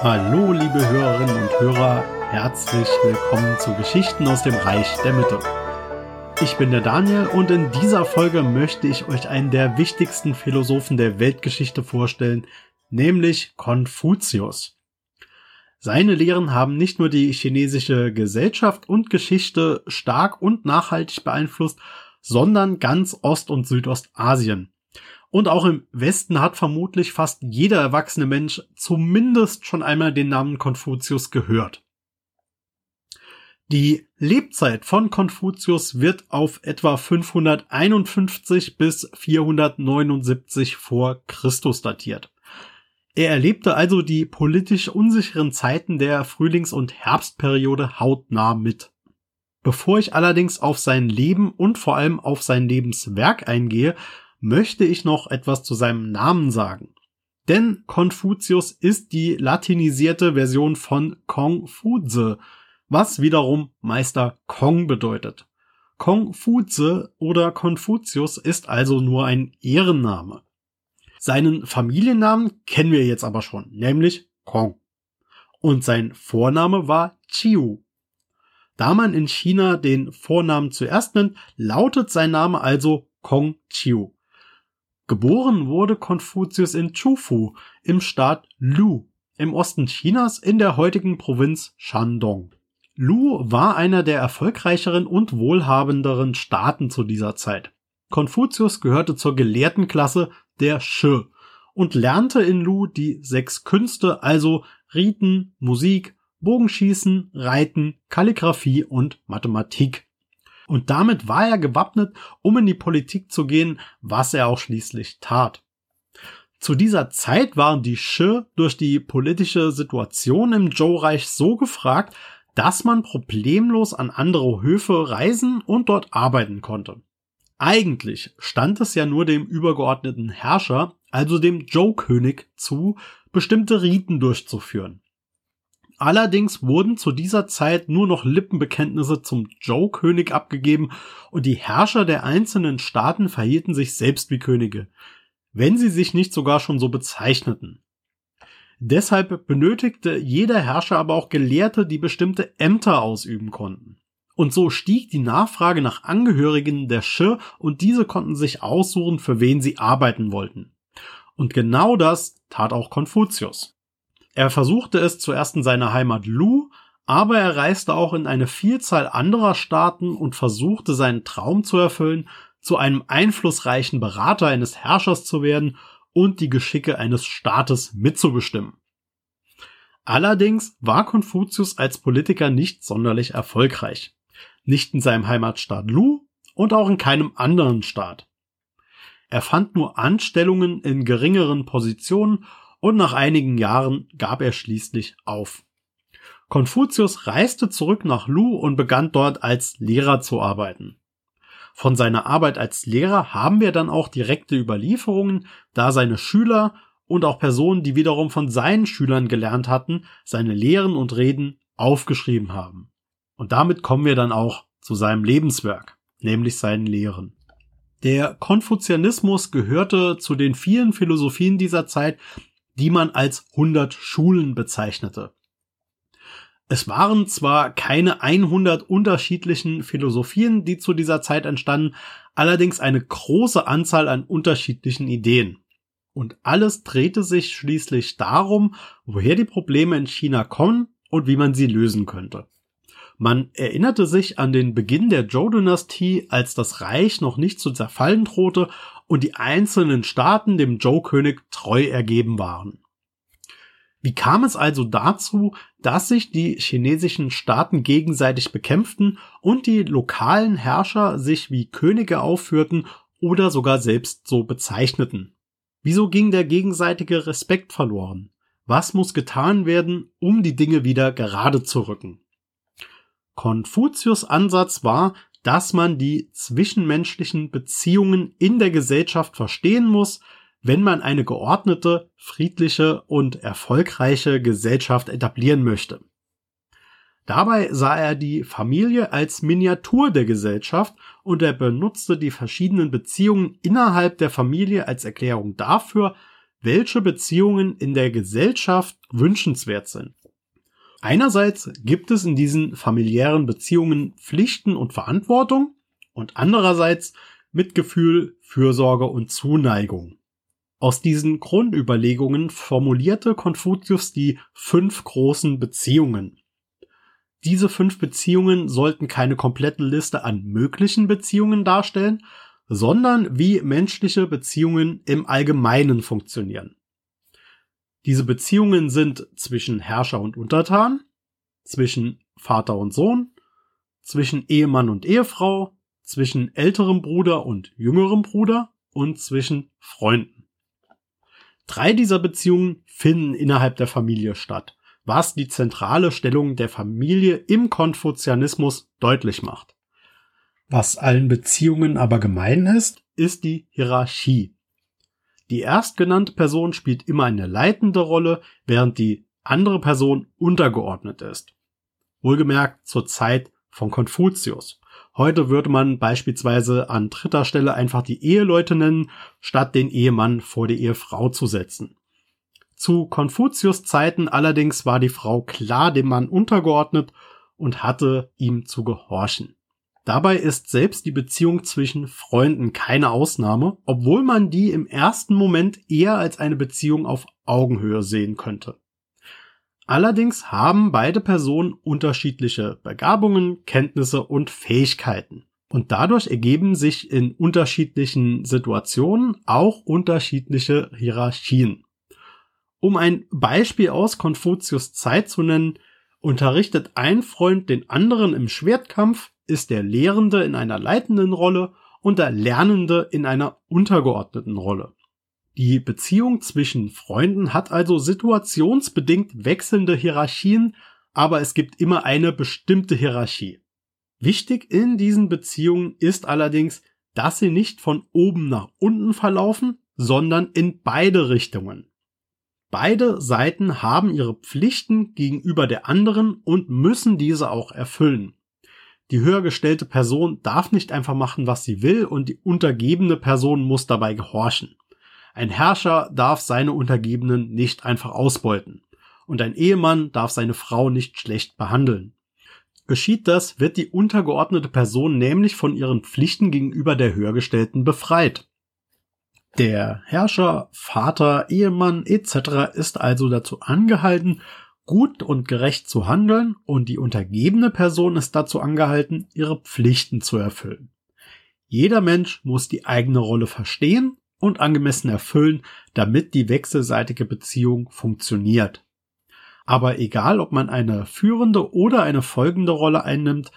Hallo, liebe Hörerinnen und Hörer, herzlich willkommen zu Geschichten aus dem Reich der Mitte. Ich bin der Daniel und in dieser Folge möchte ich euch einen der wichtigsten Philosophen der Weltgeschichte vorstellen, nämlich Konfuzius. Seine Lehren haben nicht nur die chinesische Gesellschaft und Geschichte stark und nachhaltig beeinflusst, sondern ganz Ost- und Südostasien. Und auch im Westen hat vermutlich fast jeder erwachsene Mensch zumindest schon einmal den Namen Konfuzius gehört. Die Lebzeit von Konfuzius wird auf etwa 551 bis 479 vor Christus datiert. Er erlebte also die politisch unsicheren Zeiten der Frühlings- und Herbstperiode hautnah mit. Bevor ich allerdings auf sein Leben und vor allem auf sein Lebenswerk eingehe, möchte ich noch etwas zu seinem Namen sagen. Denn Konfuzius ist die latinisierte Version von Kongfuze, was wiederum Meister Kong bedeutet. Kongfuze oder Konfuzius ist also nur ein Ehrenname. Seinen Familiennamen kennen wir jetzt aber schon, nämlich Kong. Und sein Vorname war Chiu. Da man in China den Vornamen zuerst nennt, lautet sein Name also Kong Chiu. Geboren wurde Konfuzius in Chufu im Staat Lu im Osten Chinas in der heutigen Provinz Shandong. Lu war einer der erfolgreicheren und wohlhabenderen Staaten zu dieser Zeit. Konfuzius gehörte zur gelehrten Klasse der Shi und lernte in Lu die sechs Künste, also Riten, Musik, Bogenschießen, Reiten, Kalligraphie und Mathematik. Und damit war er gewappnet, um in die Politik zu gehen, was er auch schließlich tat. Zu dieser Zeit waren die Shi durch die politische Situation im Zhou-Reich so gefragt, dass man problemlos an andere Höfe reisen und dort arbeiten konnte. Eigentlich stand es ja nur dem übergeordneten Herrscher, also dem Zhou-König, zu, bestimmte Riten durchzuführen. Allerdings wurden zu dieser Zeit nur noch Lippenbekenntnisse zum Joe-König abgegeben und die Herrscher der einzelnen Staaten verhielten sich selbst wie Könige, wenn sie sich nicht sogar schon so bezeichneten. Deshalb benötigte jeder Herrscher aber auch Gelehrte, die bestimmte Ämter ausüben konnten. Und so stieg die Nachfrage nach Angehörigen der Shi und diese konnten sich aussuchen, für wen sie arbeiten wollten. Und genau das tat auch Konfuzius. Er versuchte es zuerst in seiner Heimat Lu, aber er reiste auch in eine Vielzahl anderer Staaten und versuchte seinen Traum zu erfüllen, zu einem einflussreichen Berater eines Herrschers zu werden und die Geschicke eines Staates mitzubestimmen. Allerdings war Konfuzius als Politiker nicht sonderlich erfolgreich. Nicht in seinem Heimatstaat Lu und auch in keinem anderen Staat. Er fand nur Anstellungen in geringeren Positionen und nach einigen Jahren gab er schließlich auf. Konfuzius reiste zurück nach Lu und begann dort als Lehrer zu arbeiten. Von seiner Arbeit als Lehrer haben wir dann auch direkte Überlieferungen, da seine Schüler und auch Personen, die wiederum von seinen Schülern gelernt hatten, seine Lehren und Reden aufgeschrieben haben. Und damit kommen wir dann auch zu seinem Lebenswerk, nämlich seinen Lehren. Der Konfuzianismus gehörte zu den vielen Philosophien dieser Zeit, die man als 100 Schulen bezeichnete. Es waren zwar keine 100 unterschiedlichen Philosophien, die zu dieser Zeit entstanden, allerdings eine große Anzahl an unterschiedlichen Ideen. Und alles drehte sich schließlich darum, woher die Probleme in China kommen und wie man sie lösen könnte. Man erinnerte sich an den Beginn der Zhou-Dynastie, als das Reich noch nicht zu zerfallen drohte und die einzelnen Staaten dem Zhou-König treu ergeben waren. Wie kam es also dazu, dass sich die chinesischen Staaten gegenseitig bekämpften und die lokalen Herrscher sich wie Könige aufführten oder sogar selbst so bezeichneten? Wieso ging der gegenseitige Respekt verloren? Was muss getan werden, um die Dinge wieder gerade zu rücken? Konfuzius Ansatz war, dass man die zwischenmenschlichen Beziehungen in der Gesellschaft verstehen muss, wenn man eine geordnete, friedliche und erfolgreiche Gesellschaft etablieren möchte. Dabei sah er die Familie als Miniatur der Gesellschaft und er benutzte die verschiedenen Beziehungen innerhalb der Familie als Erklärung dafür, welche Beziehungen in der Gesellschaft wünschenswert sind. Einerseits gibt es in diesen familiären Beziehungen Pflichten und Verantwortung und andererseits Mitgefühl, Fürsorge und Zuneigung. Aus diesen Grundüberlegungen formulierte Konfuzius die fünf großen Beziehungen. Diese fünf Beziehungen sollten keine komplette Liste an möglichen Beziehungen darstellen, sondern wie menschliche Beziehungen im Allgemeinen funktionieren. Diese Beziehungen sind zwischen Herrscher und Untertan, zwischen Vater und Sohn, zwischen Ehemann und Ehefrau, zwischen älterem Bruder und jüngerem Bruder und zwischen Freunden. Drei dieser Beziehungen finden innerhalb der Familie statt, was die zentrale Stellung der Familie im Konfuzianismus deutlich macht. Was allen Beziehungen aber gemein ist, ist die Hierarchie. Die erstgenannte Person spielt immer eine leitende Rolle, während die andere Person untergeordnet ist. Wohlgemerkt zur Zeit von Konfuzius. Heute würde man beispielsweise an dritter Stelle einfach die Eheleute nennen, statt den Ehemann vor die Ehefrau zu setzen. Zu Konfuzius Zeiten allerdings war die Frau klar dem Mann untergeordnet und hatte ihm zu gehorchen. Dabei ist selbst die Beziehung zwischen Freunden keine Ausnahme, obwohl man die im ersten Moment eher als eine Beziehung auf Augenhöhe sehen könnte. Allerdings haben beide Personen unterschiedliche Begabungen, Kenntnisse und Fähigkeiten. Und dadurch ergeben sich in unterschiedlichen Situationen auch unterschiedliche Hierarchien. Um ein Beispiel aus Konfuzius Zeit zu nennen, unterrichtet ein Freund den anderen im Schwertkampf, ist der Lehrende in einer leitenden Rolle und der Lernende in einer untergeordneten Rolle. Die Beziehung zwischen Freunden hat also situationsbedingt wechselnde Hierarchien, aber es gibt immer eine bestimmte Hierarchie. Wichtig in diesen Beziehungen ist allerdings, dass sie nicht von oben nach unten verlaufen, sondern in beide Richtungen. Beide Seiten haben ihre Pflichten gegenüber der anderen und müssen diese auch erfüllen. Die höher gestellte Person darf nicht einfach machen, was sie will, und die untergebene Person muss dabei gehorchen. Ein Herrscher darf seine Untergebenen nicht einfach ausbeuten. Und ein Ehemann darf seine Frau nicht schlecht behandeln. Geschieht das, wird die untergeordnete Person nämlich von ihren Pflichten gegenüber der Höhergestellten befreit. Der Herrscher, Vater, Ehemann etc. ist also dazu angehalten, gut und gerecht zu handeln und die untergebene Person ist dazu angehalten, ihre Pflichten zu erfüllen. Jeder Mensch muss die eigene Rolle verstehen und angemessen erfüllen, damit die wechselseitige Beziehung funktioniert. Aber egal, ob man eine führende oder eine folgende Rolle einnimmt,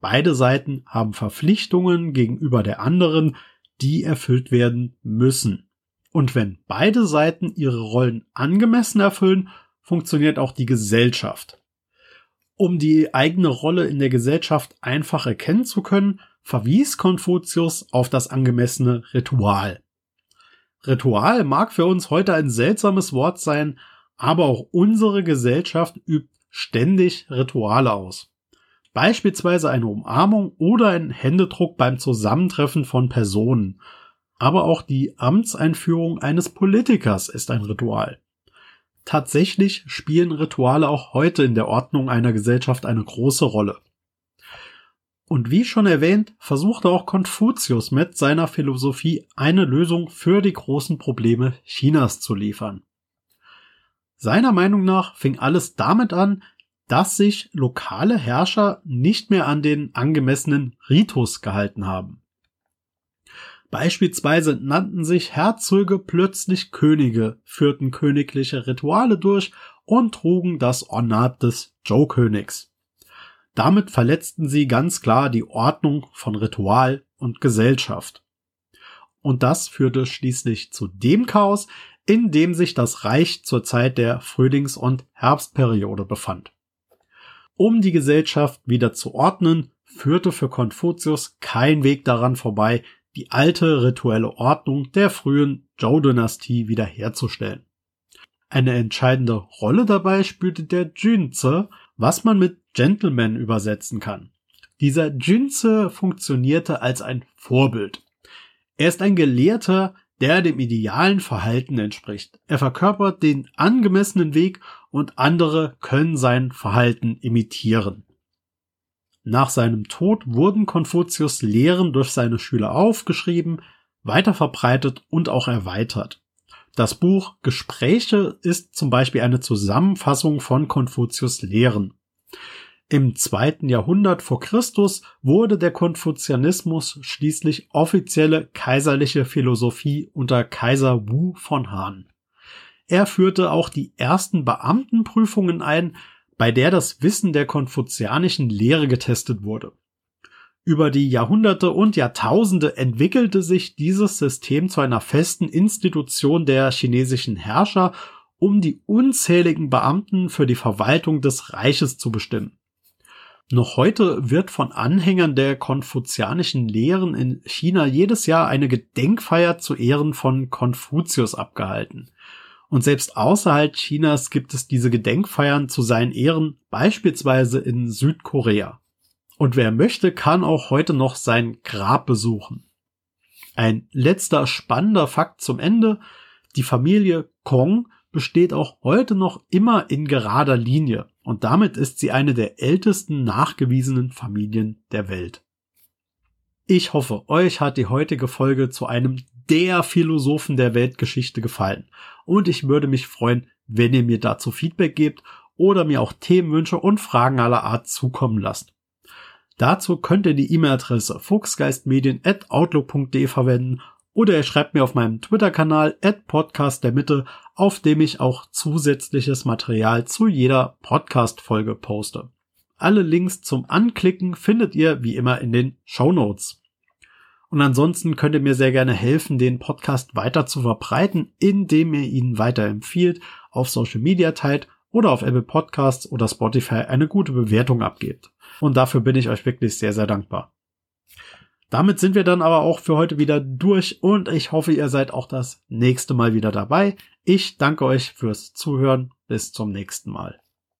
beide Seiten haben Verpflichtungen gegenüber der anderen, die erfüllt werden müssen. Und wenn beide Seiten ihre Rollen angemessen erfüllen, funktioniert auch die Gesellschaft. Um die eigene Rolle in der Gesellschaft einfach erkennen zu können, verwies Konfuzius auf das angemessene Ritual. Ritual mag für uns heute ein seltsames Wort sein, aber auch unsere Gesellschaft übt ständig Rituale aus. Beispielsweise eine Umarmung oder ein Händedruck beim Zusammentreffen von Personen. Aber auch die Amtseinführung eines Politikers ist ein Ritual. Tatsächlich spielen Rituale auch heute in der Ordnung einer Gesellschaft eine große Rolle. Und wie schon erwähnt, versuchte auch Konfuzius mit seiner Philosophie eine Lösung für die großen Probleme Chinas zu liefern. Seiner Meinung nach fing alles damit an, dass sich lokale Herrscher nicht mehr an den angemessenen Ritus gehalten haben. Beispielsweise nannten sich Herzöge plötzlich Könige, führten königliche Rituale durch und trugen das Ornat des Zhou-Königs. Damit verletzten sie ganz klar die Ordnung von Ritual und Gesellschaft. Und das führte schließlich zu dem Chaos, in dem sich das Reich zur Zeit der Frühlings- und Herbstperiode befand. Um die Gesellschaft wieder zu ordnen, führte für Konfuzius kein Weg daran vorbei, die alte rituelle Ordnung der frühen Zhou-Dynastie wiederherzustellen. Eine entscheidende Rolle dabei spielte der Junzi, was man mit Gentleman übersetzen kann. Dieser Junzi funktionierte als ein Vorbild. Er ist ein Gelehrter, der dem idealen Verhalten entspricht. Er verkörpert den angemessenen Weg und andere können sein Verhalten imitieren. Nach seinem Tod wurden Konfuzius Lehren durch seine Schüler aufgeschrieben, weiterverbreitet und auch erweitert. Das Buch Gespräche ist zum Beispiel eine Zusammenfassung von Konfuzius Lehren. Im zweiten Jahrhundert vor Christus wurde der Konfuzianismus schließlich offizielle kaiserliche Philosophie unter Kaiser Wu von Han. Er führte auch die ersten Beamtenprüfungen ein, bei der das Wissen der konfuzianischen Lehre getestet wurde. Über die Jahrhunderte und Jahrtausende entwickelte sich dieses System zu einer festen Institution der chinesischen Herrscher, um die unzähligen Beamten für die Verwaltung des Reiches zu bestimmen. Noch heute wird von Anhängern der konfuzianischen Lehren in China jedes Jahr eine Gedenkfeier zu Ehren von Konfuzius abgehalten. Und selbst außerhalb Chinas gibt es diese Gedenkfeiern zu seinen Ehren, beispielsweise in Südkorea. Und wer möchte, kann auch heute noch sein Grab besuchen. Ein letzter spannender Fakt zum Ende. Die Familie Kong besteht auch heute noch immer in gerader Linie und damit ist sie eine der ältesten nachgewiesenen Familien der Welt. Ich hoffe, euch hat die heutige Folge zu einem der Philosophen der Weltgeschichte gefallen und ich würde mich freuen, wenn ihr mir dazu Feedback gebt oder mir auch Themenwünsche und Fragen aller Art zukommen lasst. Dazu könnt ihr die E-Mail-Adresse fuchsgeistmedien.outlook.de verwenden oder ihr schreibt mir auf meinem Twitter-Kanal at Podcast der Mitte, auf dem ich auch zusätzliches Material zu jeder Podcast-Folge poste. Alle Links zum Anklicken findet ihr wie immer in den Show Notes. Und ansonsten könnt ihr mir sehr gerne helfen, den Podcast weiter zu verbreiten, indem ihr ihn weiterempfiehlt, auf Social Media teilt oder auf Apple Podcasts oder Spotify eine gute Bewertung abgebt. Und dafür bin ich euch wirklich sehr, sehr dankbar. Damit sind wir dann aber auch für heute wieder durch und ich hoffe, ihr seid auch das nächste Mal wieder dabei. Ich danke euch fürs Zuhören. Bis zum nächsten Mal.